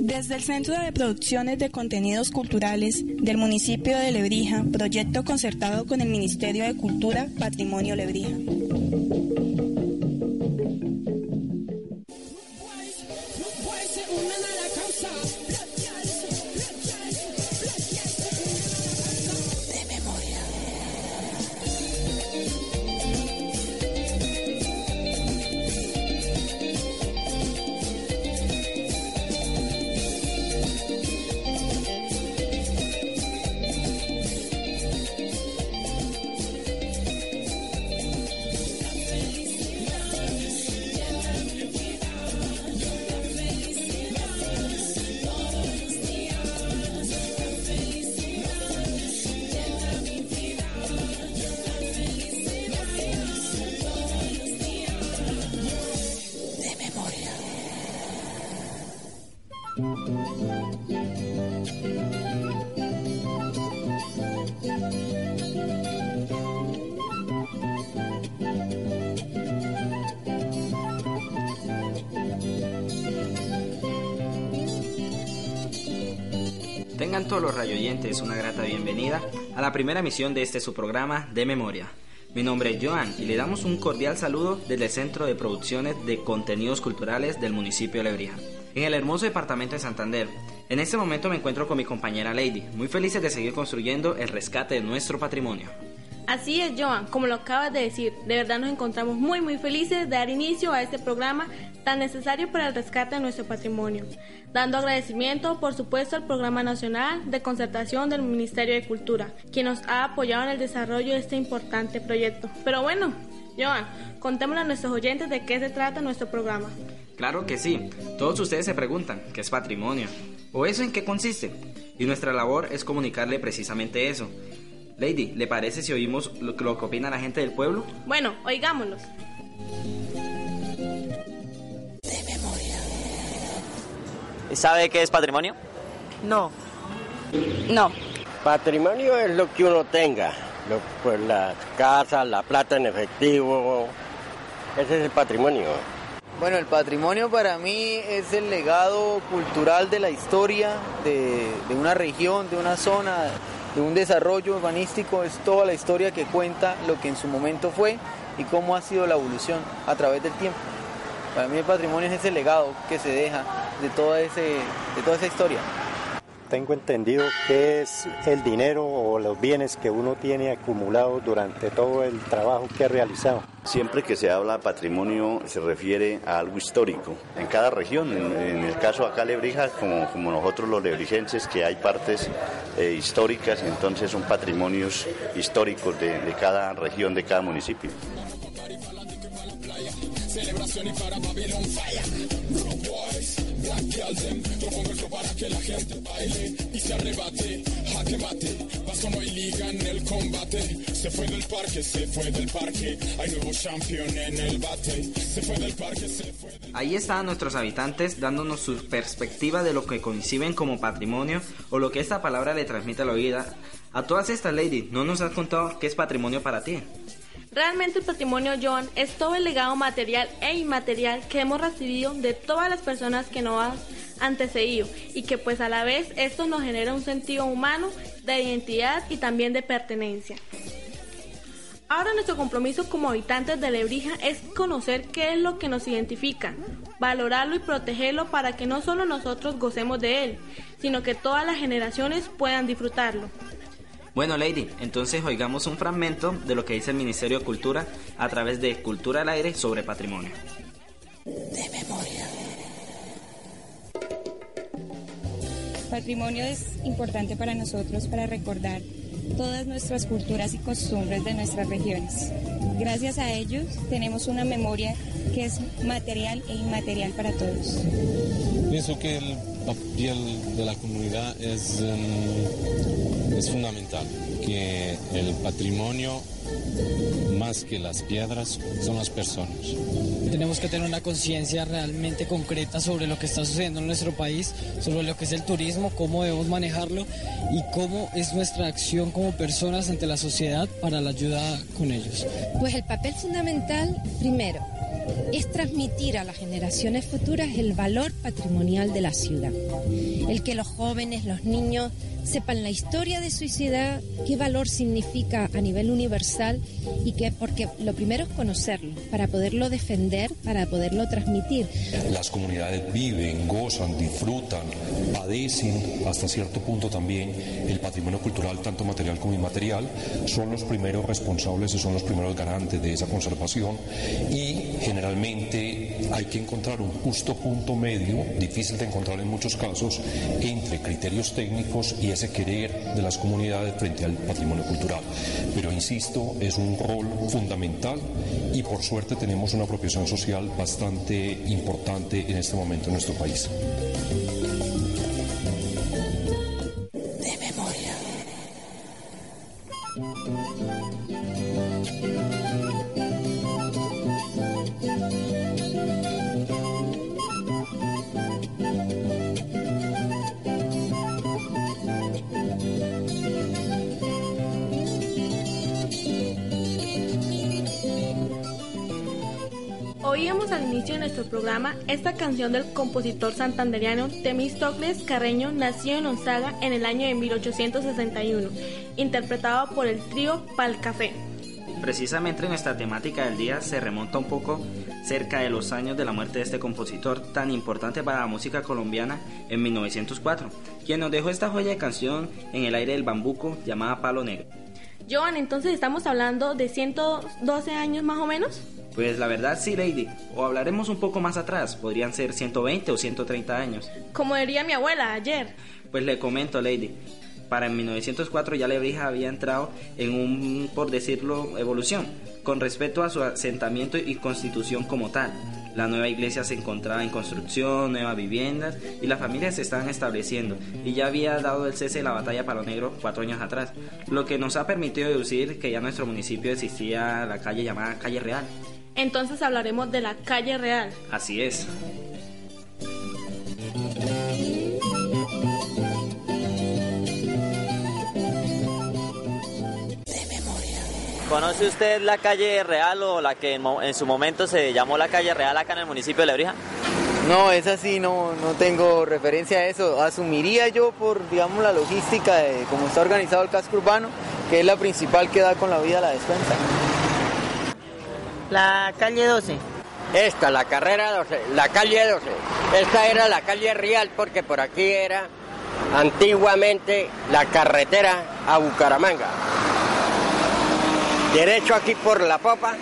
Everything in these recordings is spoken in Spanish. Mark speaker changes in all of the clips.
Speaker 1: Desde el Centro de Producciones de Contenidos Culturales del municipio de Lebrija, proyecto concertado con el Ministerio de Cultura, Patrimonio Lebrija.
Speaker 2: Tengan todos los rayoyentes una grata bienvenida a la primera emisión de este su programa de memoria. Mi nombre es Joan y le damos un cordial saludo desde el Centro de Producciones de Contenidos Culturales del municipio de Lebrija, en el hermoso departamento de Santander. En este momento me encuentro con mi compañera Lady, muy felices de seguir construyendo el rescate de nuestro patrimonio.
Speaker 3: Así es, Joan, como lo acabas de decir, de verdad nos encontramos muy muy felices de dar inicio a este programa tan necesario para el rescate de nuestro patrimonio, dando agradecimiento, por supuesto, al Programa Nacional de Concertación del Ministerio de Cultura, quien nos ha apoyado en el desarrollo de este importante proyecto. Pero bueno, Joan, contémosle a nuestros oyentes de qué se trata nuestro programa.
Speaker 2: Claro que sí, todos ustedes se preguntan, ¿qué es patrimonio? ¿O eso en qué consiste? Y nuestra labor es comunicarle precisamente eso Lady, ¿le parece si oímos lo, que opina la gente del pueblo?
Speaker 3: Bueno, oigámoslos.
Speaker 4: De memoria.
Speaker 5: ¿Sabe qué es patrimonio?
Speaker 6: No.
Speaker 3: No.
Speaker 7: Patrimonio es lo que uno tenga, lo, pues la casa, la plata en efectivo, ese es el patrimonio.
Speaker 6: Bueno, el patrimonio para mí es el legado cultural de la historia de, de una región, de una zona, de un desarrollo urbanístico es toda la historia que cuenta lo que en su momento fue y cómo ha sido la evolución a través del tiempo. Para mí el patrimonio es ese legado que se deja de toda, ese, de toda esa historia
Speaker 8: tengo entendido que es el dinero o los bienes que uno tiene acumulados durante todo el trabajo que ha realizado.
Speaker 9: Siempre que se habla patrimonio se refiere a algo histórico. En cada región, en, el caso acá Lebrija, como, nosotros los lebrijenses, que hay partes eh, históricas, entonces son patrimonios históricos de cada región, de cada municipio. No el combate. Se fue del parque, se fue del parque. Hay nuevo champion en el bate. Se fue del parque, se fue del
Speaker 2: Ahí están nuestros habitantes dándonos su perspectiva de lo que conciben como patrimonio o lo que esta palabra le transmite a la vida. A todas estas, Lady, ¿no nos has contado qué es patrimonio para ti?
Speaker 3: Realmente el patrimonio John es todo el legado material e inmaterial que hemos recibido de todas las personas que nos han antecedido y que pues a la vez esto nos genera un sentido humano de identidad y también de pertenencia. Ahora nuestro compromiso como habitantes de Lebrija es conocer qué es lo que nos identifica, valorarlo y protegerlo para que no solo nosotros gocemos de él, sino que todas las generaciones puedan disfrutarlo.
Speaker 2: Bueno, Lady, entonces oigamos un fragmento de lo que dice el Ministerio de Cultura a través de Cultura al Aire sobre patrimonio.
Speaker 4: De memoria.
Speaker 10: Patrimonio es importante para nosotros para recordar todas nuestras culturas y costumbres de nuestras regiones. Gracias a ellos tenemos una memoria que es material e inmaterial para todos.
Speaker 11: Pienso que el papel de la comunidad es, em, es fundamental, que el patrimonio más que las piedras son las personas.
Speaker 12: Tenemos que tener una conciencia realmente concreta sobre lo que está sucediendo en nuestro país, sobre lo que es el turismo, cómo debemos manejarlo y cómo es nuestra acción como personas ante la sociedad para la ayuda con ellos.
Speaker 13: Pues el papel fundamental, primero,
Speaker 5: es transmitir a las generaciones futuras el valor patrimonial de la ciudad. El que los jóvenes, los niños sepan la historia de su ciudad, qué valor significa a nivel universal y que porque lo primero es conocerlo para poderlo defender, para poderlo transmitir.
Speaker 13: Las comunidades viven, gozan, disfrutan, padecen hasta cierto punto también el patrimonio cultural, tanto material como inmaterial, son los primeros responsables y son los primeros garantes de esa conservación y generalmente hay que encontrar un justo punto medio, difícil de encontrar en muchos casos, entre criterios técnicos y ese querer de las comunidades frente al patrimonio cultural. Pero insisto, es un rol fundamental y por suerte tenemos una apropiación social bastante importante en este momento en nuestro país.
Speaker 3: Esta canción del compositor santanderiano Temístocles Carreño, nacido en Onzaga en el año de 1861, interpretado por el trío Palcafé.
Speaker 2: Precisamente nuestra temática del día se remonta un poco cerca de los años de la muerte de este compositor tan importante para la música colombiana en 1904, quien nos dejó esta joya de canción en el aire del bambuco llamada Palo Negro.
Speaker 3: Joan, entonces estamos hablando de 112 años más o menos.
Speaker 2: Pues la verdad sí, Lady. O hablaremos un poco más atrás. Podrían ser 120 o 130 años.
Speaker 3: Como diría mi abuela ayer.
Speaker 2: Pues le comento, Lady. Para 1904 ya Lebrija había entrado en un, por decirlo, evolución con respecto a su asentamiento y constitución como tal. La nueva iglesia se encontraba en construcción, nuevas viviendas y las familias se estaban estableciendo y ya había dado el cese de la batalla Palo Negro cuatro años atrás, lo que nos ha permitido deducir que ya en nuestro municipio existía la calle llamada Calle Real.
Speaker 3: Entonces hablaremos de la calle real.
Speaker 2: Así es.
Speaker 4: De memoria.
Speaker 14: ¿Conoce usted la calle Real o la que en su momento se llamó la calle Real acá en el municipio de Lebrija?
Speaker 6: No, es así, no, no tengo referencia a eso. Asumiría yo por, digamos, la logística de cómo está organizado el casco urbano, que es la principal que da con la vida a la despensa.
Speaker 15: La calle 12.
Speaker 7: Esta, la carrera 12, la calle 12. Esta era la calle Real porque por aquí era antiguamente la carretera a Bucaramanga. Derecho aquí por la popa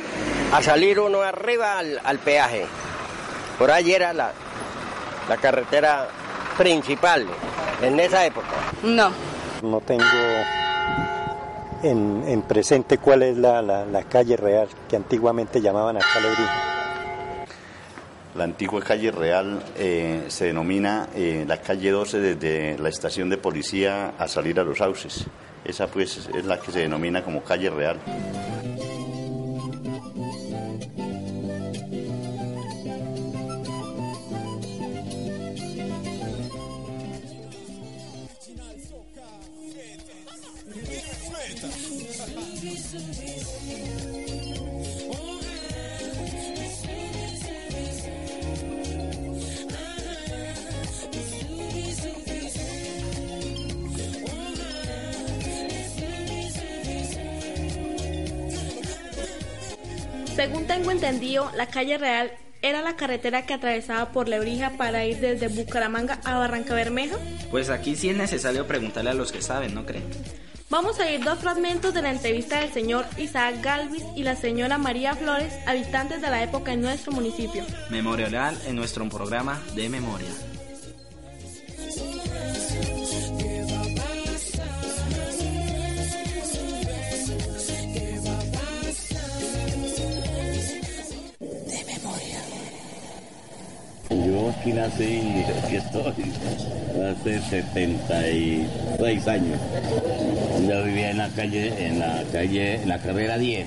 Speaker 7: a salir uno arriba al, al peaje. Por ahí era la, la carretera principal en esa época.
Speaker 1: No.
Speaker 8: No tengo en, en presente cuál es la, calle real que antiguamente llamaban acá.
Speaker 9: La antigua calle Real eh, se denomina eh, la calle 12 desde la estación de policía a salir a los sauces. Esa pues es la que se denomina como calle Real.
Speaker 3: Según tengo entendido, la calle real era la carretera que atravesaba por Lebrija para ir desde Bucaramanga a Barranca Bermeja.
Speaker 2: Pues aquí sí es necesario preguntarle a los que saben, ¿no creen?
Speaker 3: Vamos a ir dos fragmentos de la entrevista del señor Isaac Galvis y la señora María Flores, habitantes de la época en nuestro municipio.
Speaker 2: Memoria oral en nuestro programa de memoria.
Speaker 16: Aquí nací aquí estoy hace 76 años. Yo vivía en la calle, en la calle, en la carrera 10.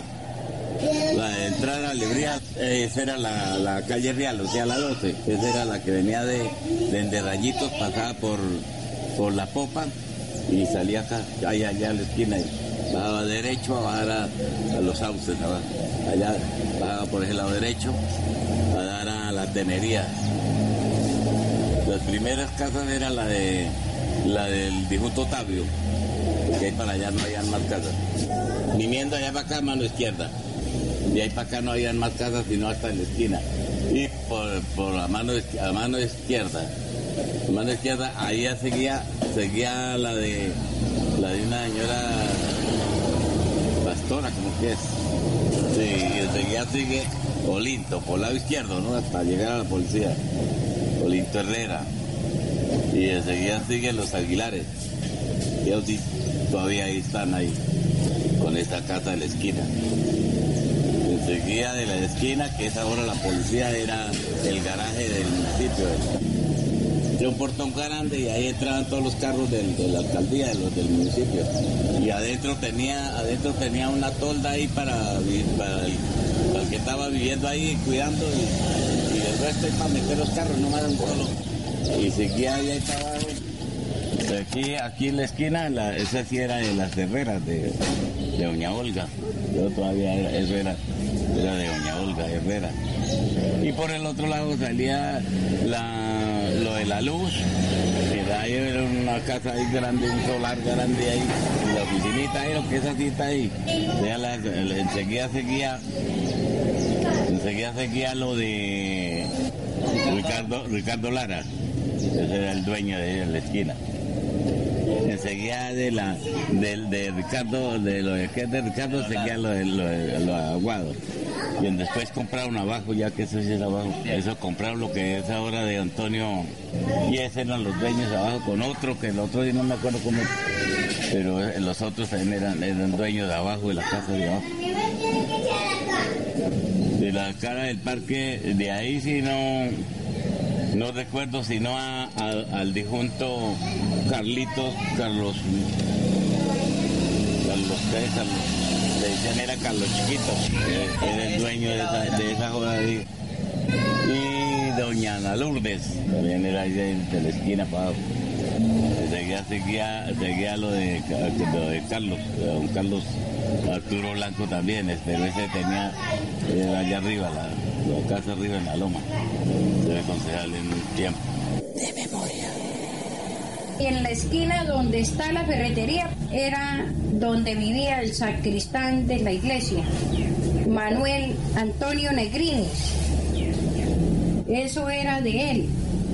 Speaker 16: La entrada a Lebría, eh, esa era la, calle real, o sea, la 12. Esa era la que venía de, de Rayitos, pasaba por, por la popa y salía acá, allá, allá a la esquina. bajaba derecho a bajar a, los sauces, allá bajaba por ese lado derecho a dar a la tenería. Las primeras casas eran la de la del difunto Otavio, porque ahí para allá no habían más casas. Viniendo allá para acá, mano izquierda. De ahí para acá no habían más casas sino hasta en la esquina. Y por, por la mano, izqui- a mano izquierda, la mano izquierda, ahí ya seguía, seguía la de la de una señora pastora, como que es. Y enseguida sigue Olinto, por el lado izquierdo, ¿no? Hasta llegar a la policía. Olinto Herrera. Y enseguida siguen los Aguilares. Y sí, todavía ahí están ahí, con esta casa de la esquina. Enseguida de la esquina, que es ahora la policía, era el garaje del municipio. Era un portón grande y ahí entraban todos los carros de la alcaldía, de los del municipio. Y adentro tenía, adentro tenía una tolda ahí para, para, el, que estaba viviendo ahí, cuidando, el resto es para meter los carros, no más un solo. Y seguía ahí, para abajo. Aquí, aquí en la esquina, esa sí era de las herreras de, de Doña Olga. Yo todavía era, eso era, era de Doña Olga Herrera. Y por el otro lado salía la, lo de la luz, ahí era una casa ahí grande, un solar grande ahí, la oficinita ahí, lo que es así está ahí. Ya la- enseguida seguía, enseguida seguía lo de Ricardo, Ricardo Lara, ese era el dueño de, la esquina. Enseguida de la del de Ricardo de lo de, de Ricardo seguía lo de lo, de- lo de aguado. Y después compraron abajo ya que eso sí es abajo. Eso compraron lo que es ahora de Antonio y ese eran los dueños abajo con otro que el otro día no me acuerdo cómo pero los otros también eran, eran dueños de abajo de la casa de abajo de la cara del parque de ahí si no recuerdo sino a, al difunto Carlitos, Carlos, Carlos, ¿qué? Carlos, le decían era Carlos Chiquito, que era el dueño de esa, de esa joda. Y doña Ana Lourdes, también era ahí de, la esquina para. Seguía, seguía, seguía lo de, lo de Carlos, don Carlos Arturo Blanco también, pero ese tenía, era allá arriba, la, la casa arriba en la loma, de concejal en un tiempo.
Speaker 15: En la esquina donde está la ferretería era donde vivía el sacristán de la iglesia, Manuel Antonio Negrinis. Eso era de él.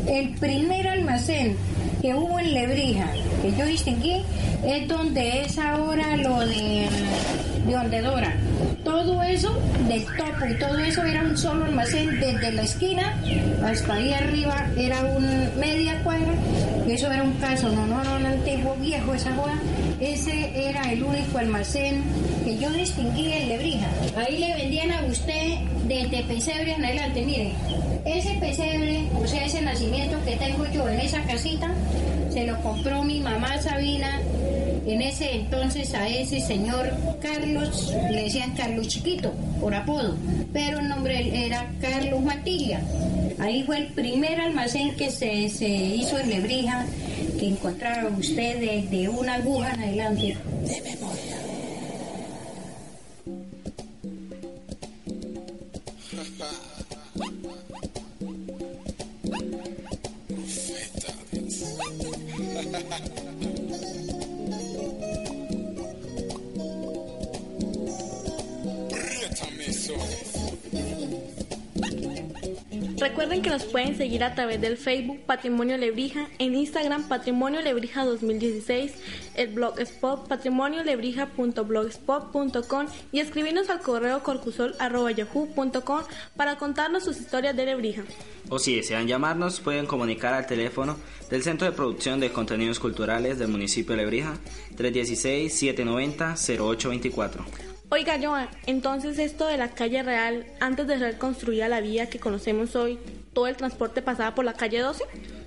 Speaker 15: El primer almacén que hubo en Lebrija, que yo distinguí, es donde es ahora lo de, de Ondedora. Todo eso, del topo y todo eso era un solo almacén desde la esquina hasta ahí arriba era un media cuadra y eso era un caso, no, no, no, un antiguo viejo esa joda. Ese era el único almacén que yo distinguí en Lebrija. Ahí le vendían a usted desde pesebre en adelante, mire, ese pesebre, o sea, ese nacimiento que tengo yo en esa casita, se lo compró mi mamá Sabina en ese entonces a ese señor Carlos, le decían Carlos Chiquito, por apodo, pero el nombre era Carlos Matilla. Ahí fue el primer almacén que se, se hizo en Lebrija, que encontraba usted desde una aguja en adelante. De.
Speaker 3: Nos pueden seguir a través del Facebook Patrimonio Lebrija, en Instagram Patrimonio Lebrija 2016, el blogspot patrimoniolebrija.blogspot.com y escribirnos al correo corcusol.yahoo.com para contarnos sus historias de Lebrija.
Speaker 2: O si desean llamarnos, pueden comunicar al teléfono del Centro de Producción de Contenidos Culturales del municipio de Lebrija, 316-790-0824.
Speaker 3: Oiga, Joan, entonces esto de la calle real, antes de ser construida la vía que conocemos hoy, ¿todo el transporte pasaba por la calle 12?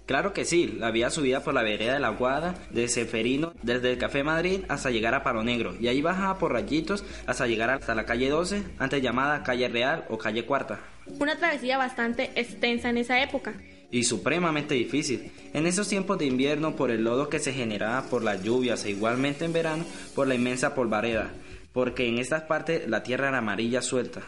Speaker 2: Claro que sí, la vía subida por la vereda de la Guada, de Seferino, desde el Café Madrid hasta llegar a Palo Negro, y ahí bajaba por rayitos hasta llegar hasta la calle 12, antes llamada calle Real o calle Cuarta.
Speaker 3: Una travesía bastante extensa en esa época.
Speaker 2: y supremamente difícil. En esos tiempos de invierno por el lodo que se generaba por las lluvias e igualmente en verano por la inmensa polvareda, porque en estas partes la tierra era amarilla suelta.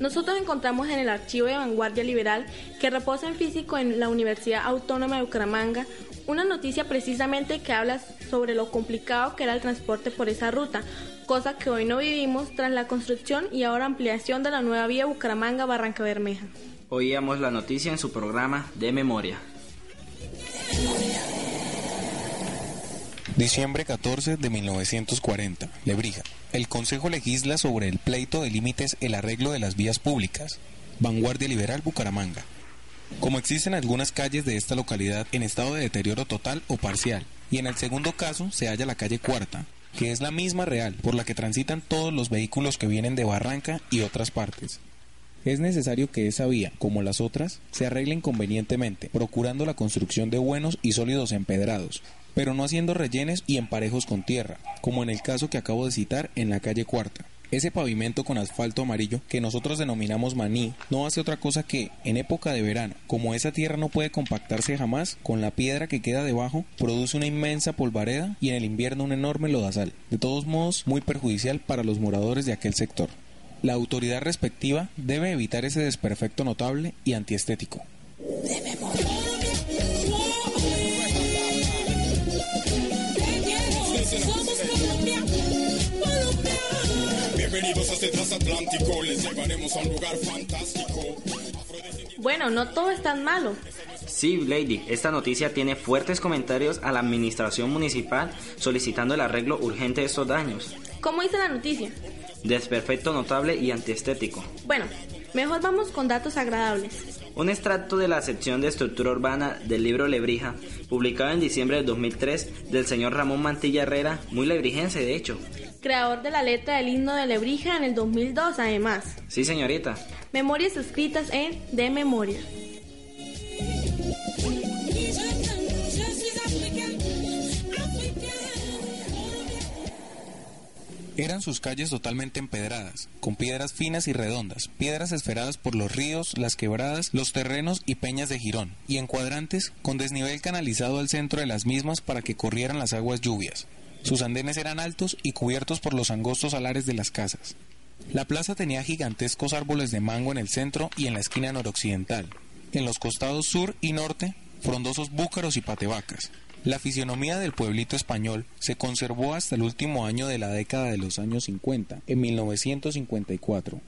Speaker 3: Nosotros encontramos en el archivo de Vanguardia Liberal, que reposa en físico en la Universidad Autónoma de Bucaramanga, una noticia precisamente que habla sobre lo complicado que era el transporte por esa ruta, cosa que hoy no vivimos tras la construcción y ahora ampliación de la nueva vía Bucaramanga-Barranca Bermeja.
Speaker 2: Oíamos la noticia en su programa de memoria.
Speaker 17: Diciembre 14 de 1940, Lebrija. El Consejo legisla sobre el pleito de límites el arreglo de las vías públicas. Vanguardia Liberal Bucaramanga. Como existen algunas calles de esta localidad en estado de deterioro total o parcial, y en el segundo caso se halla la calle Cuarta, que es la misma real por la que transitan todos los vehículos que vienen de Barranca y otras partes. Es necesario que esa vía, como las otras, se arreglen convenientemente, procurando la construcción de buenos y sólidos empedrados, pero no haciendo rellenes y emparejos con tierra, como en el caso que acabo de citar en la calle Cuarta. Ese pavimento con asfalto amarillo que nosotros denominamos maní no hace otra cosa que, en época de verano, como esa tierra no puede compactarse jamás, con la piedra que queda debajo, produce una inmensa polvareda y en el invierno un enorme lodazal, de todos modos muy perjudicial para los moradores de aquel sector. La autoridad respectiva debe evitar ese desperfecto notable y antiestético.
Speaker 3: Bienvenidos a este transatlántico, les llevaremos a un lugar fantástico. Bueno, no todo es tan malo.
Speaker 2: Sí, Lady, esta noticia tiene fuertes comentarios a la administración municipal solicitando el arreglo urgente de estos daños.
Speaker 3: ¿Cómo dice la noticia?
Speaker 2: Desperfecto notable y antiestético.
Speaker 3: Bueno, mejor vamos con datos agradables.
Speaker 2: Un extracto de la sección de estructura urbana del libro Lebrija, publicado en diciembre de 2003 del señor Ramón Mantilla Herrera, muy lebrijense de hecho.
Speaker 3: Creador de la letra del himno de Lebrija en el 2002 además.
Speaker 2: Sí, señorita.
Speaker 3: Memorias escritas en De Memoria.
Speaker 17: Eran sus calles totalmente empedradas, con piedras finas y redondas, piedras esferadas por los ríos, las quebradas, los terrenos y peñas de Girón, y en cuadrantes, con desnivel canalizado al centro de las mismas para que corrieran las aguas lluvias. Sus andenes eran altos y cubiertos por los angostos alares de las casas. La plaza tenía gigantescos árboles de mango en el centro y en la esquina noroccidental. En los costados sur y norte, frondosos búcaros y patebacas. La fisionomía del pueblito español se conservó hasta el último año de la década de los años 50, en 1954,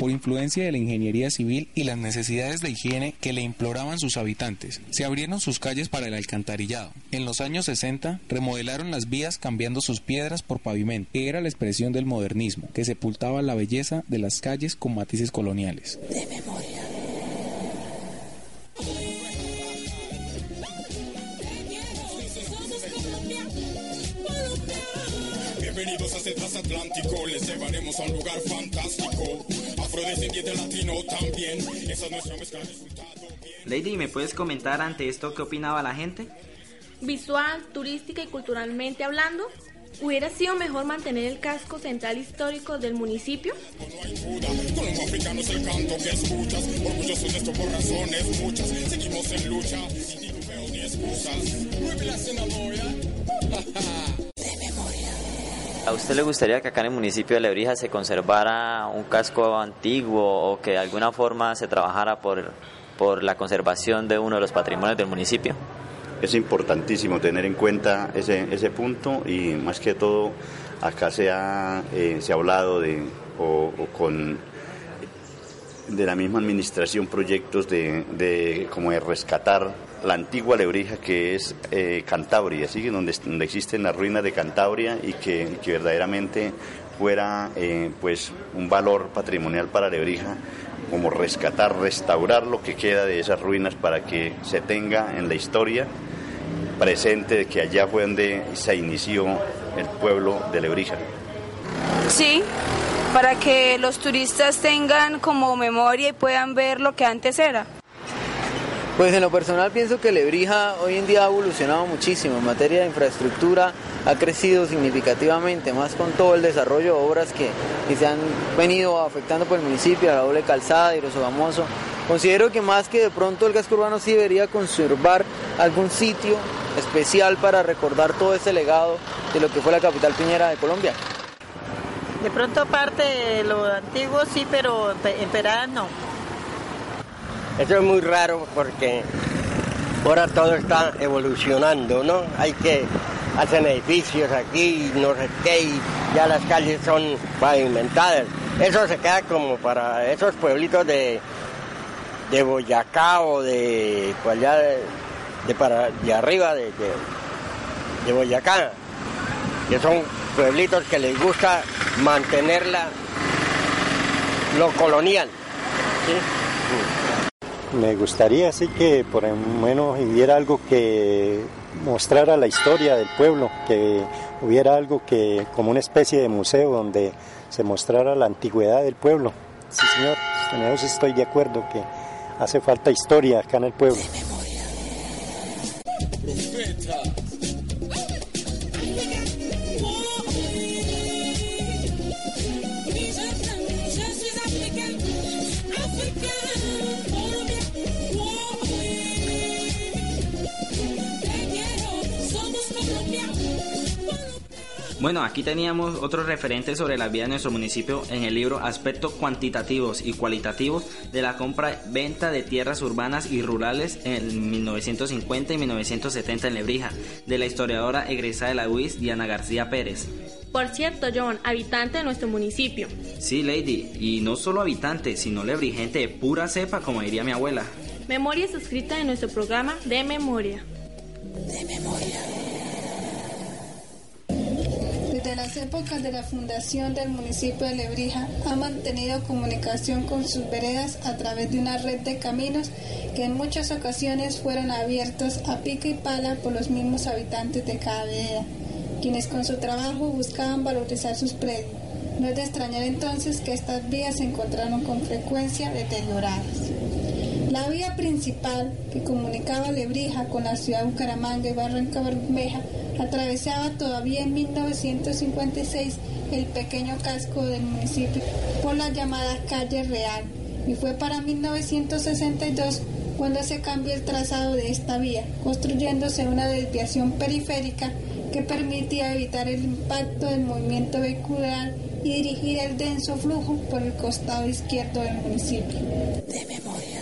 Speaker 17: por influencia de la ingeniería civil y las necesidades de higiene que le imploraban sus habitantes. Se abrieron sus calles para el alcantarillado. En los años 60 remodelaron las vías cambiando sus piedras por pavimento, que era la expresión del modernismo, que sepultaba la belleza de las calles con matices coloniales.
Speaker 4: De memoria.
Speaker 18: Bienvenidos a este transatlántico, les llevaremos a un lugar fantástico. Afrodescendiente latino también, esa es nuestra mezcla resultado.
Speaker 2: Lady, ¿me puedes comentar ante esto qué opinaba la gente?
Speaker 3: Visual, turística y culturalmente hablando, ¿Hubiera sido mejor mantener el casco central histórico del municipio?
Speaker 14: ¿A usted le gustaría que acá en el municipio de Lebrija se conservara un casco antiguo o que de alguna forma se trabajara por, por la conservación de uno de los patrimonios del municipio?
Speaker 9: Es importantísimo tener en cuenta ese, ese punto y más que todo acá se ha, eh, se ha hablado de, o, con de la misma administración proyectos de, de como de rescatar la antigua Lebrija que es eh, Cantabria, ¿sí? donde, donde existen las ruinas de Cantabria y que, verdaderamente fuera eh, pues un valor patrimonial para Lebrija como rescatar, restaurar lo que queda de esas ruinas para que se tenga en la historia presente que allá fue donde se inició el pueblo de Lebrija.
Speaker 19: Sí, para que los turistas tengan como memoria y puedan ver lo que antes era.
Speaker 6: Pues en lo personal pienso que Lebrija hoy en día ha evolucionado muchísimo en materia de infraestructura, ha crecido significativamente, más con todo el desarrollo de obras que, que se han venido afectando por el municipio, la doble calzada, y Famoso. Considero que más que de pronto el casco urbano sí debería conservar algún sitio especial para recordar todo ese legado de lo que fue la capital piñera de Colombia.
Speaker 20: De pronto parte de lo antiguo sí, pero en Peradas no.
Speaker 7: Eso es muy raro porque ahora todo está evolucionando, ¿no? Hay que hacer edificios aquí, no sé qué, y ya las calles son pavimentadas. Eso se queda como para esos pueblitos de, de Boyacá o de, pues allá de, para, de arriba de, de, Boyacá, que son pueblitos que les gusta mantenerla lo colonial.
Speaker 8: Me gustaría así que por lo menos hubiera algo que mostrara la historia del pueblo, que hubiera algo que como una especie de museo donde se mostrara la antigüedad del pueblo. Sí, señor, en eso estoy de acuerdo que hace falta historia acá en el pueblo.
Speaker 2: Bueno, aquí teníamos otros referentes sobre la vida de nuestro municipio en el libro Aspectos cuantitativos y cualitativos de la compra-venta de tierras urbanas y rurales en 1950 y 1970 en Lebrija, de la historiadora egresada de la UIS, Diana García Pérez.
Speaker 3: Por cierto, John, habitante de nuestro municipio.
Speaker 2: Sí, Lady, y no solo habitante, sino lebrigente de pura cepa, como diría mi abuela.
Speaker 3: Memorias escritas en nuestro programa de memoria.
Speaker 4: De memoria.
Speaker 21: Las épocas de la fundación del municipio de Lebrija ha mantenido comunicación con sus veredas a través de una red de caminos que en muchas ocasiones fueron abiertos a pica y pala por los mismos habitantes de cada vereda, quienes con su trabajo buscaban valorizar sus predios. No es de extrañar entonces que estas vías se encontraron con frecuencia deterioradas. La vía principal que comunicaba Lebrija con la ciudad de Bucaramanga y Barranca Bermeja atravesaba todavía en 1956 el pequeño casco del municipio por la llamada calle Real y fue para 1962 cuando se cambió el trazado de esta vía, construyéndose una desviación periférica que permitía evitar el impacto del movimiento vehicular y dirigir el denso flujo por el costado izquierdo del municipio.
Speaker 4: De memoria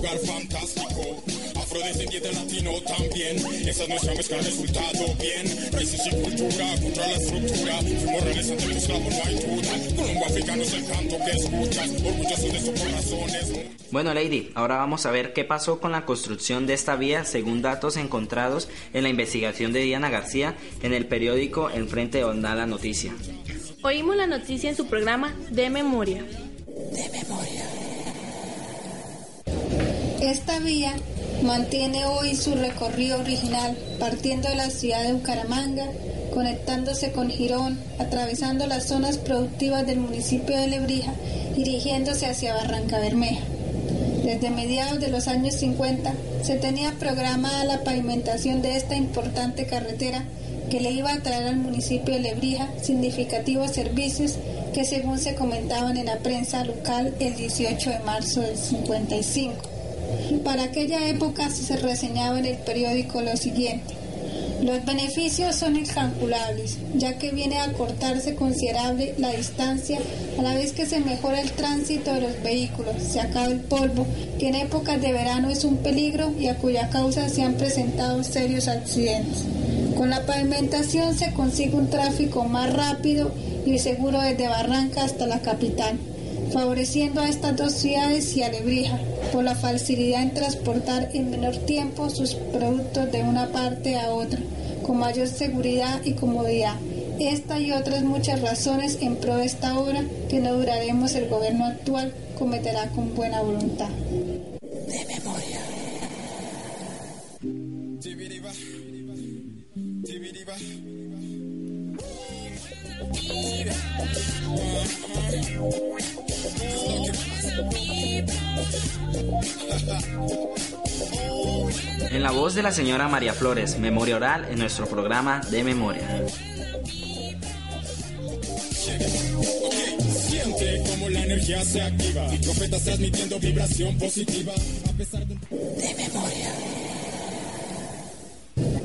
Speaker 18: fantástico. Afrodescendiente latino también. Esa es nuestra mezcla, resultado bien. Raíces y cultura, contra la estructura. Fuimos realizando el esclavo, no hay duda. Colombo africano es el canto que escuchas. Orgulloso de sus corazones.
Speaker 2: Bueno, Lady, ahora vamos a ver qué pasó con la construcción de esta vía según datos encontrados en la investigación de Diana García en el periódico Enfrente de Onda la Noticia.
Speaker 3: Oímos la noticia en su programa De Memoria.
Speaker 4: De Memoria.
Speaker 21: Esta vía mantiene hoy su recorrido original, partiendo de la ciudad de Bucaramanga, conectándose con Girón, atravesando las zonas productivas del municipio de Lebrija, dirigiéndose hacia Barranca Bermeja. Desde mediados de los años 50 se tenía programada la pavimentación de esta importante carretera que le iba a traer al municipio de Lebrija significativos servicios que según se comentaban en la prensa local el 18 de marzo del 55. Para aquella época se reseñaba en el periódico lo siguiente. Los beneficios son incalculables, ya que viene a cortarse considerable la distancia a la vez que se mejora el tránsito de los vehículos, se acaba el polvo, que en épocas de verano es un peligro y a cuya causa se han presentado serios accidentes. Con la pavimentación se consigue un tráfico más rápido y seguro desde Barranca hasta la capital favoreciendo a estas dos ciudades y a Lebrija por la facilidad en transportar en menor tiempo sus productos de una parte a otra, con mayor seguridad y comodidad. Esta y otras muchas razones en pro de esta obra que no duraremos el gobierno actual cometerá con buena voluntad.
Speaker 4: De memoria.
Speaker 2: En la voz de la señora María Flores, memoria oral en nuestro programa de memoria.
Speaker 18: Siente como la energía se activa, profetas transmitiendo vibración positiva a pesar de...
Speaker 4: De memoria.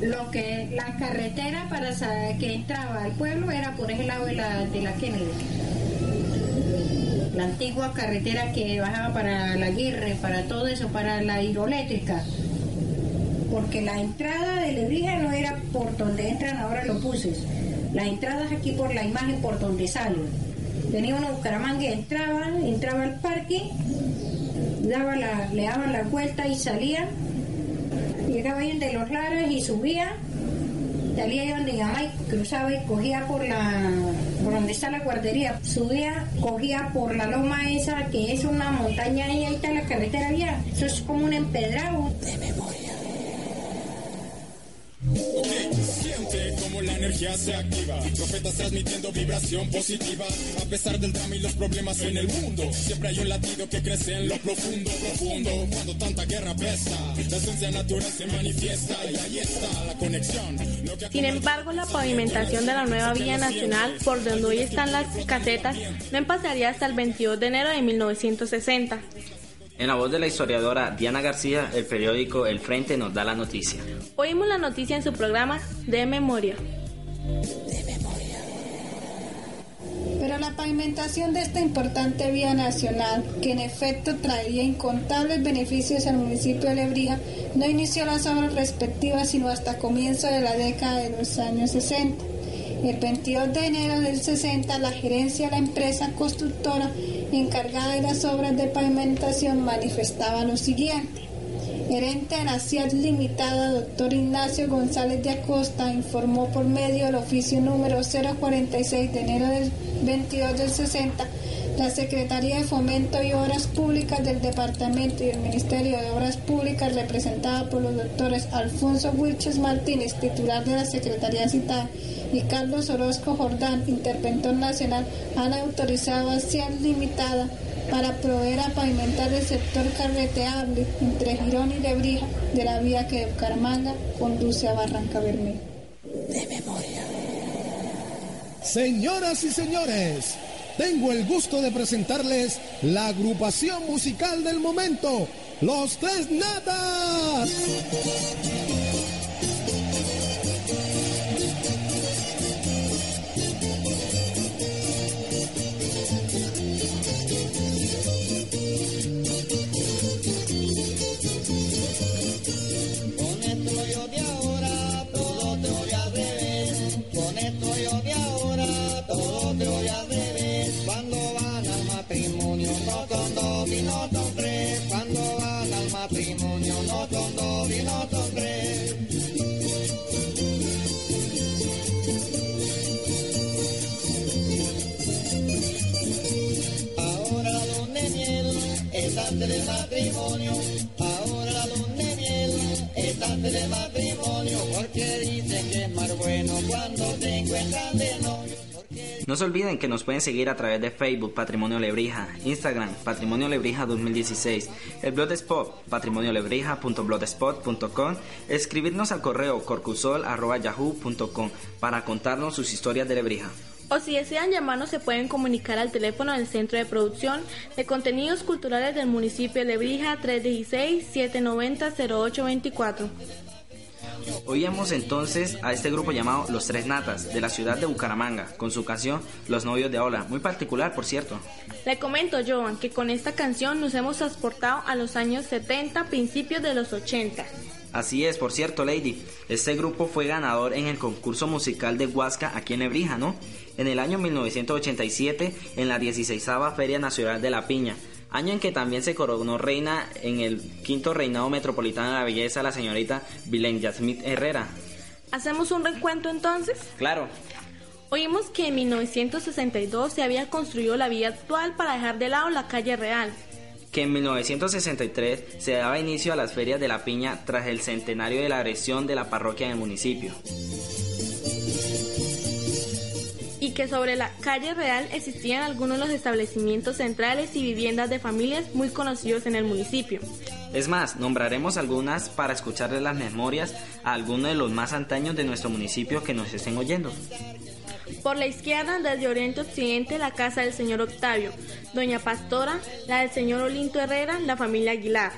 Speaker 15: Lo que la carretera para sa- que entraba al pueblo era por ese lado de la, de la Kennedy. La antigua carretera que bajaba para la Aguirre, para todo eso, para la hidroeléctrica. Porque la entrada de Lebrija no era por donde entran ahora los buses. La entrada es aquí por la imagen por donde salen. Venía uno a Bucaramanga y entraba, entraba al parque, daba la, le daban la vuelta y salía llegaba ahí donde los lares y subía, salía ahí donde llamaba y cruzaba y cogía por la, por donde está la guardería, subía, cogía por la loma esa que es una montaña y ahí está la carretera vía, eso es como un empedrado.
Speaker 18: Energía se activa, profetas transmitiendo vibración positiva a pesar del drama y los problemas en el mundo. Siempre hay un latido que crece en lo profundo, profundo. Cuando tanta guerra pesa, la esencia natural se manifiesta y ahí está la conexión.
Speaker 3: Sin embargo, la pavimentación de la nueva vía nacional, por donde hoy están las casetas, no empezaría hasta el 22 de enero de 1960.
Speaker 2: En la voz de la historiadora Diana García, el periódico El Frente nos da la noticia.
Speaker 3: Oímos la noticia en su programa de memoria.
Speaker 21: Pero la pavimentación de esta importante vía nacional, que en efecto traería incontables beneficios al municipio de Lebrija, no inició las obras respectivas sino hasta comienzo de la década de los años 60. El 22 de enero del 60, la gerencia de la empresa constructora encargada de las obras de pavimentación manifestaba lo siguiente. Gerente de la CIAT Limitada, doctor Ignacio González de Acosta, informó por medio del oficio número 046 de enero del 22 del 60 la Secretaría de Fomento y Obras Públicas del Departamento y el Ministerio de Obras Públicas, representada por los doctores Alfonso Wilches Martínez, titular de la Secretaría citada, y Carlos Orozco Jordán, interventor nacional, han autorizado a CIAT Limitada para proveer a pavimentar el sector carreteable entre Girón y Lebrija de la vía que de Bucaramanga conduce a Barranca Bermeja.
Speaker 4: De memoria.
Speaker 22: Señoras y señores, tengo el gusto de presentarles la agrupación musical del momento, Los Tres Natas.
Speaker 23: No se
Speaker 2: olviden que nos pueden seguir a través de Facebook Patrimonio Lebrija, Instagram Patrimonio Lebrija 2016, el Blogspot patrimoniolebrija.blogspot.com, escribirnos al correo corcusol@yahoo.com para contarnos sus historias de Lebrija.
Speaker 3: O si desean llamarnos, se pueden comunicar al teléfono del Centro de Producción de Contenidos Culturales del municipio de Lebrija 316-790-0824.
Speaker 2: Oíamos entonces a este grupo llamado Los Tres Natas de la ciudad de Bucaramanga con su canción Los Novios de Ola, muy particular por cierto.
Speaker 3: Le comento, Joan, que con esta canción nos hemos transportado a los años 70, principios de los 80.
Speaker 2: Así es, por cierto, Lady, este grupo fue ganador en el concurso musical de Huasca aquí en Lebrija, ¿no? En el año 1987 en la 16 Feria Nacional de la Piña, año en que también se coronó reina en el quinto reinado metropolitano de la belleza la señorita Vilenya Smith Herrera.
Speaker 3: ¿Hacemos un recuento entonces?
Speaker 2: Claro,
Speaker 3: Oímos que en 1962 se había construido la vía actual para dejar de lado la calle real.
Speaker 2: que en 1963 se daba inicio a las ferias de la piña tras el centenario de la agresión de la parroquia del municipio.
Speaker 3: Y que sobre la calle real existían algunos de los establecimientos centrales y viviendas de familias muy conocidos en el municipio.
Speaker 2: Es más, nombraremos algunas para escucharles las memorias a algunos de los más antaños de nuestro municipio que nos estén oyendo.
Speaker 3: Por la izquierda, desde oriente occidente, la casa del señor Octavio, doña Pastora, la del señor Olinto Herrera, la familia Aguilar.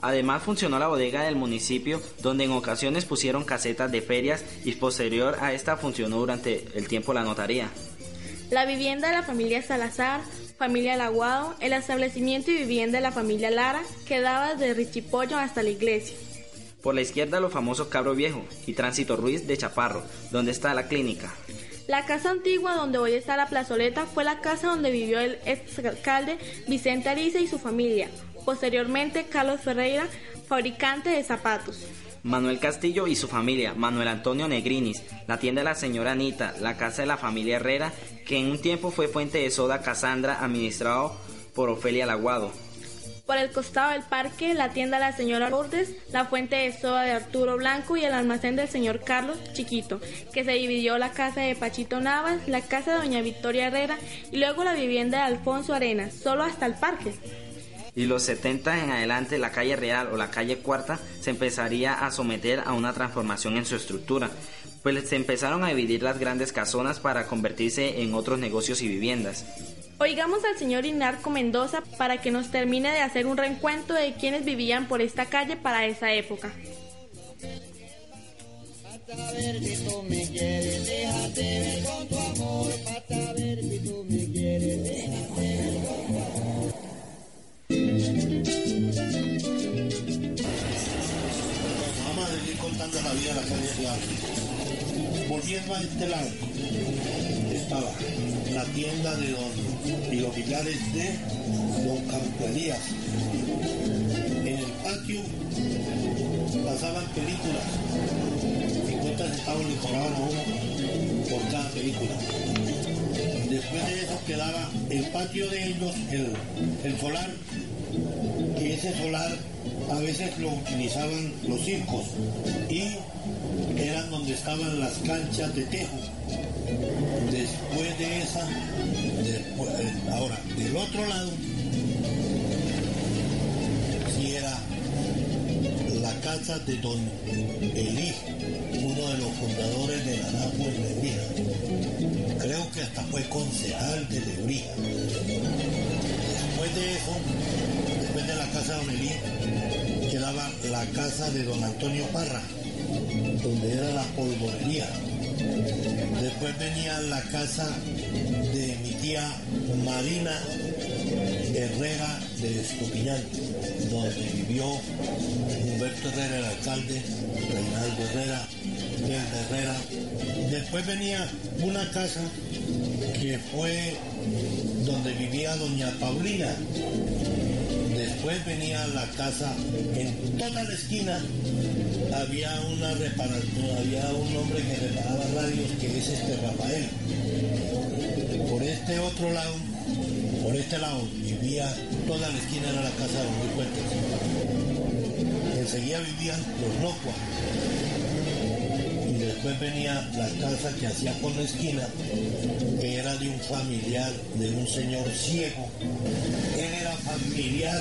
Speaker 2: Además funcionó la bodega del municipio, donde en ocasiones pusieron casetas de ferias y posterior a esta funcionó durante el tiempo la notaría.
Speaker 3: La vivienda de la familia Salazar, familia Laguado, el establecimiento y vivienda de la familia Lara quedaba desde Richipollo hasta la iglesia.
Speaker 2: Por la izquierda los famosos Cabro Viejo y Tránsito Ruiz de Chaparro, donde está la clínica.
Speaker 3: La casa antigua donde hoy está la plazoleta fue la casa donde vivió el exalcalde Vicente Ariza y su familia. Posteriormente, Carlos Ferreira, fabricante de zapatos.
Speaker 2: Manuel Castillo y su familia, Manuel Antonio Negrinis, la tienda de la señora Anita, la casa de la familia Herrera, que en un tiempo fue fuente de soda Casandra, administrado por Ofelia Laguado.
Speaker 3: Por el costado del parque, la tienda de la señora Lourdes, la fuente de soda de Arturo Blanco y el almacén del señor Carlos Chiquito, que se dividió la casa de Pachito Navas, la casa de doña Victoria Herrera y luego la vivienda de Alfonso Arenas, solo hasta el parque.
Speaker 2: Y los 70 en adelante la calle Real o la calle Cuarta se empezaría a someter a una transformación en su estructura, pues se empezaron a dividir las grandes casonas para convertirse en otros negocios y viviendas.
Speaker 3: Oigamos al señor Inarco Mendoza para que nos termine de hacer un reencuentro de quienes vivían por esta calle para esa época.
Speaker 24: La vida de la calle. Volviendo a este lado, estaba la tienda de don y los billares de don Campo. En el patio pasaban películas. 50 centavos le cobraban uno por cada película. Después de eso quedaba el patio de ellos, el, el solar, que ese solar a veces lo utilizaban los circos y eran donde estaban las canchas de tejo. Después de esa, después, ahora, del otro lado, si era la casa de don Elí, uno de los fundadores de la NAPO en Lebrija. Creo que hasta fue concejal de Lebrija. Después de eso, después de la casa de don Elí, la casa de don Antonio Parra, donde era la polvorería. Después venía la casa de mi tía Marina Herrera de Estupiñán, donde vivió Humberto Herrera, el alcalde, Reinaldo Herrera, Delta Herrera. Después venía una casa que fue donde vivía doña Paulina. Después venía la casa, en toda la esquina había una reparación, había un hombre que reparaba radios que es este Rafael. Por este otro lado, por este lado vivía, toda la esquina era la casa de los Fuentes. Enseguida vivían los Nocua. Después venía la casa que hacía por la esquina, que era de un familiar, de un señor ciego. Él era familiar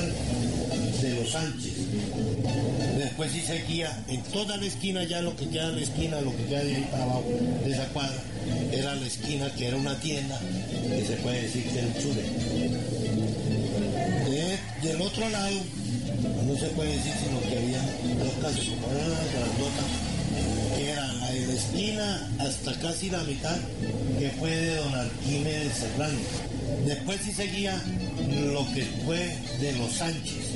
Speaker 24: de los Sánchez. Después sí seguía en toda la esquina, ya lo que queda en la esquina, lo que queda de ahí para abajo, de esa cuadra, era la esquina que era una tienda, que se puede decir que era el chule. De- del otro lado, no se puede decir sino que había dos las grandotas, de hasta casi la mitad, que fue de don Arquímedes Serrano. Después sí seguía lo que fue de los Sánchez.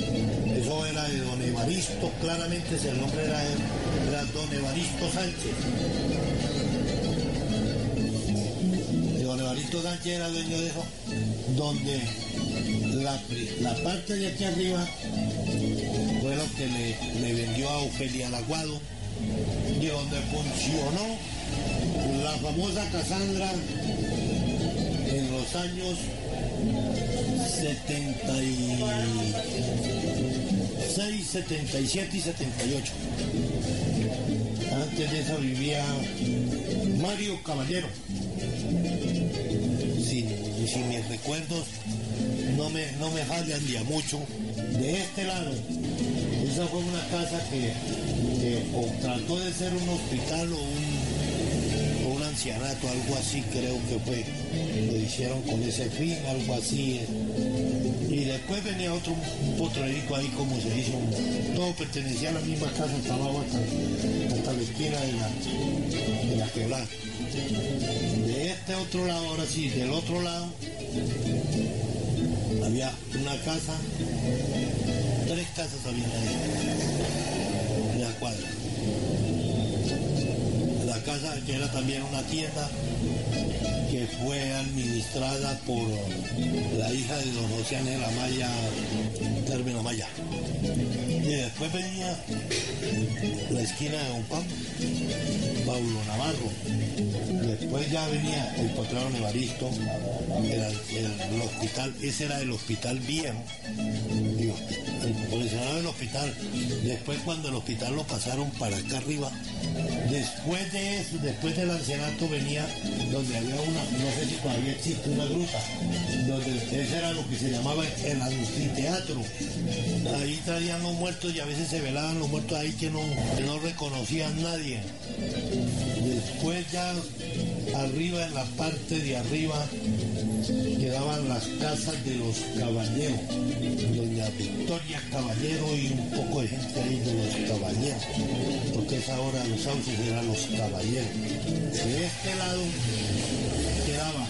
Speaker 24: Eso era de don Evaristo, claramente el nombre era, era don Evaristo Sánchez. Don Evaristo Sánchez era dueño de eso, donde la parte de aquí arriba fue lo que le, le vendió a Ofelia Laguado y donde funcionó la famosa Casandra en los años 76, 77 y 78. Antes de eso vivía Mario Caballero. si mis recuerdos no me, no me fallan ya mucho, de este lado, esa fue una casa que, trató de ser un hospital o un, ancianato, algo así creo que fue. Lo hicieron con ese fin, algo así. eh. Y después venía otro potrerico ahí como se hizo. Todo pertenecía a la misma casa, estaba hasta, hasta la esquina de la, de la quebrada. De este otro lado, ahora sí, del otro lado, había una casa, tres casas había ahí, en la cuadra. La casa que era también una tienda que fue administrada por la hija de don José Anel Amaya, término Maya. Y después venía la esquina de Don Pablo, Pablo Navarro. Después ya venía el potrero Nevaristo, era el, el hospital, ese era el hospital viejo, el profesional del hospital. Después cuando el hospital lo pasaron para acá arriba, después de eso, después del ancianato venía donde había una, no sé si todavía existe una gruta, donde ese era lo que se llamaba el anfiteatro. Ahí traían los muertos y a veces se velaban los muertos ahí que no, que no reconocían nadie. Después ya arriba, en la parte de arriba, quedaban las casas de los caballeros, doña Victoria Caballero y un poco de gente de los caballeros, porque esa hora los sauces eran los caballeros. De este lado quedaba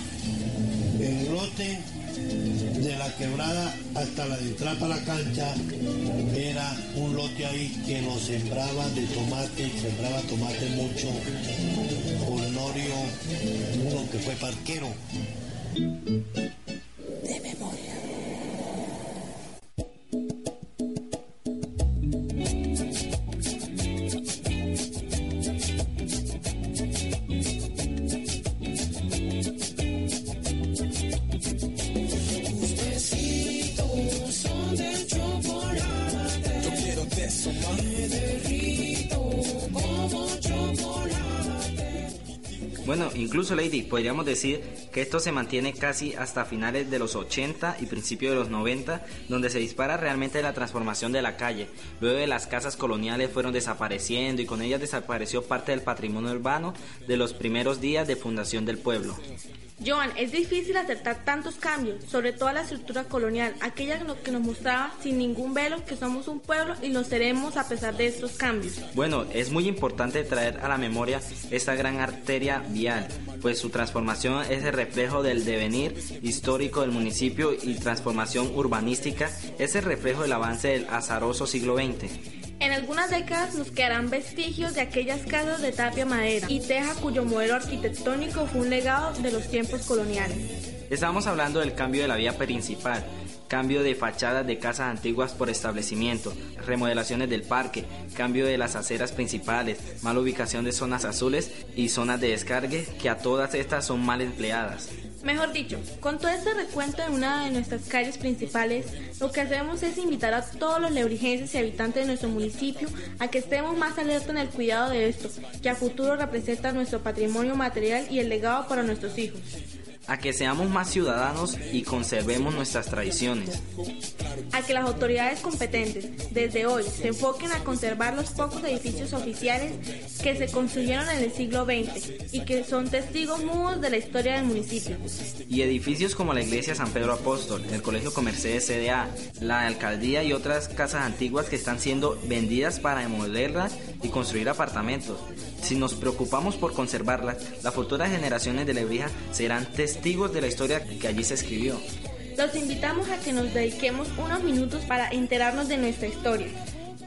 Speaker 24: el lote de la quebrada hasta la entrada a la cancha era un lote ahí que nos sembraba de tomate, sembraba tomate mucho, Honorio, uno que fue parquero.
Speaker 2: Bueno, incluso Lady, podríamos decir que esto se mantiene casi hasta finales de los 80 y principios de los 90, donde se dispara realmente la transformación de la calle. Luego de las casas coloniales fueron desapareciendo y con ellas desapareció parte del patrimonio urbano de los primeros días de fundación del pueblo.
Speaker 3: Joan, es difícil aceptar tantos cambios, sobre todo la estructura colonial, aquella que nos- mostraba sin ningún velo que somos un pueblo y lo seremos a pesar de estos cambios.
Speaker 2: Bueno, es muy importante traer a la memoria esta gran arteria vial, pues su transformación es el reflejo del devenir histórico del municipio y transformación urbanística es el reflejo del avance del azaroso siglo XX.
Speaker 3: En algunas décadas nos quedarán vestigios de aquellas casas de tapia madera y teja cuyo modelo arquitectónico fue un legado de los tiempos coloniales.
Speaker 2: Estamos hablando del cambio de la vía principal, cambio de fachadas de casas antiguas por establecimiento, remodelaciones del parque, cambio de las aceras principales, mala ubicación de zonas azules y zonas de descargue que a todas estas son mal empleadas.
Speaker 3: Mejor dicho, con todo este recuento de una de nuestras calles principales, lo que hacemos es invitar a todos los lebrijenses y habitantes de nuestro municipio a que estemos más alerta en el cuidado de esto, que a futuro representa nuestro patrimonio material y el legado para nuestros hijos.
Speaker 2: A que seamos más ciudadanos y conservemos nuestras tradiciones.
Speaker 3: A que las autoridades competentes, desde hoy, se enfoquen a conservar los pocos edificios oficiales que se construyeron en el siglo XX y que son testigos mudos de la historia del municipio.
Speaker 2: Y edificios como la iglesia San Pedro Apóstol, el colegio Comercedes CDA, la alcaldía y otras casas antiguas que están siendo vendidas para demolerlas y construir apartamentos. Si nos preocupamos por conservarlas, las futuras generaciones de Lebrija serán testigos de la historia que allí se escribió.
Speaker 3: Los invitamos a que nos dediquemos unos minutos para enterarnos de nuestra historia.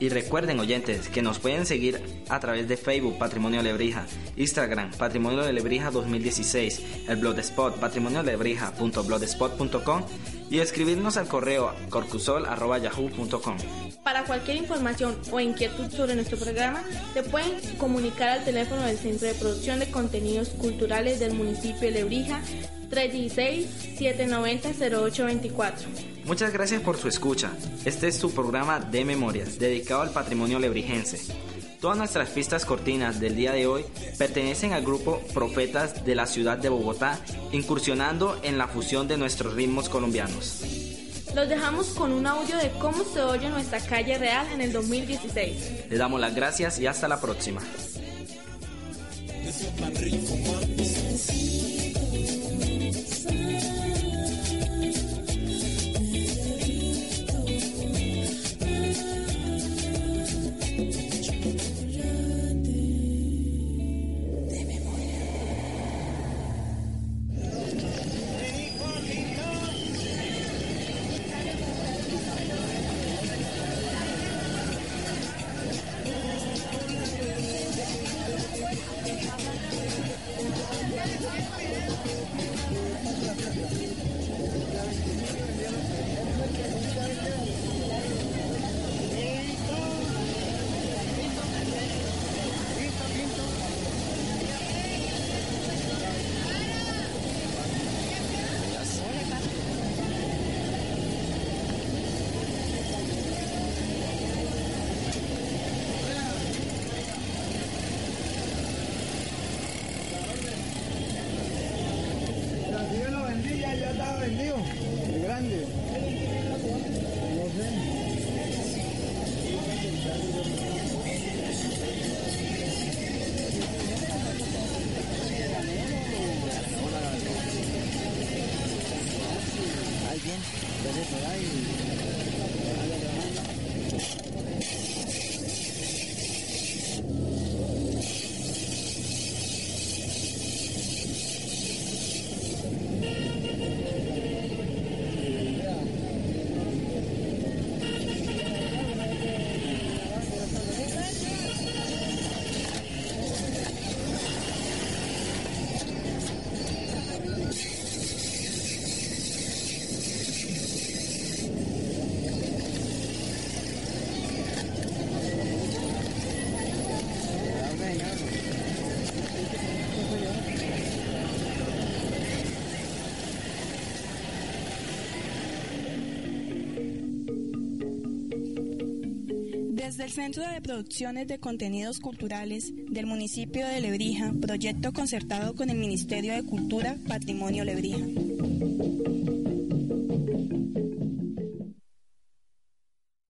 Speaker 2: Y recuerden oyentes que nos pueden seguir a través de Facebook Patrimonio Lebrija, Instagram Patrimonio de Lebrija 2016, el blogspot patrimoniolebreja.blogspot.com y escribirnos al correo corcusol.yahoo.com.
Speaker 3: Para cualquier información o inquietud sobre nuestro programa, se pueden comunicar al teléfono del Centro de Producción de Contenidos Culturales del municipio de Lebrija 316-790-0824.
Speaker 2: Muchas gracias por su escucha. Este es su programa de memorias, dedicado al patrimonio lebrijense. Todas nuestras pistas cortinas del día de hoy pertenecen al grupo Profetas de la ciudad de Bogotá, incursionando en la fusión de nuestros ritmos colombianos.
Speaker 3: Los dejamos con un audio de cómo se oye nuestra calle real en el 2016.
Speaker 2: Le damos las gracias y hasta la próxima.
Speaker 1: Desde el Centro de Producciones de Contenidos Culturales del municipio de Lebrija, proyecto concertado con el Ministerio de Cultura, Patrimonio Lebrija.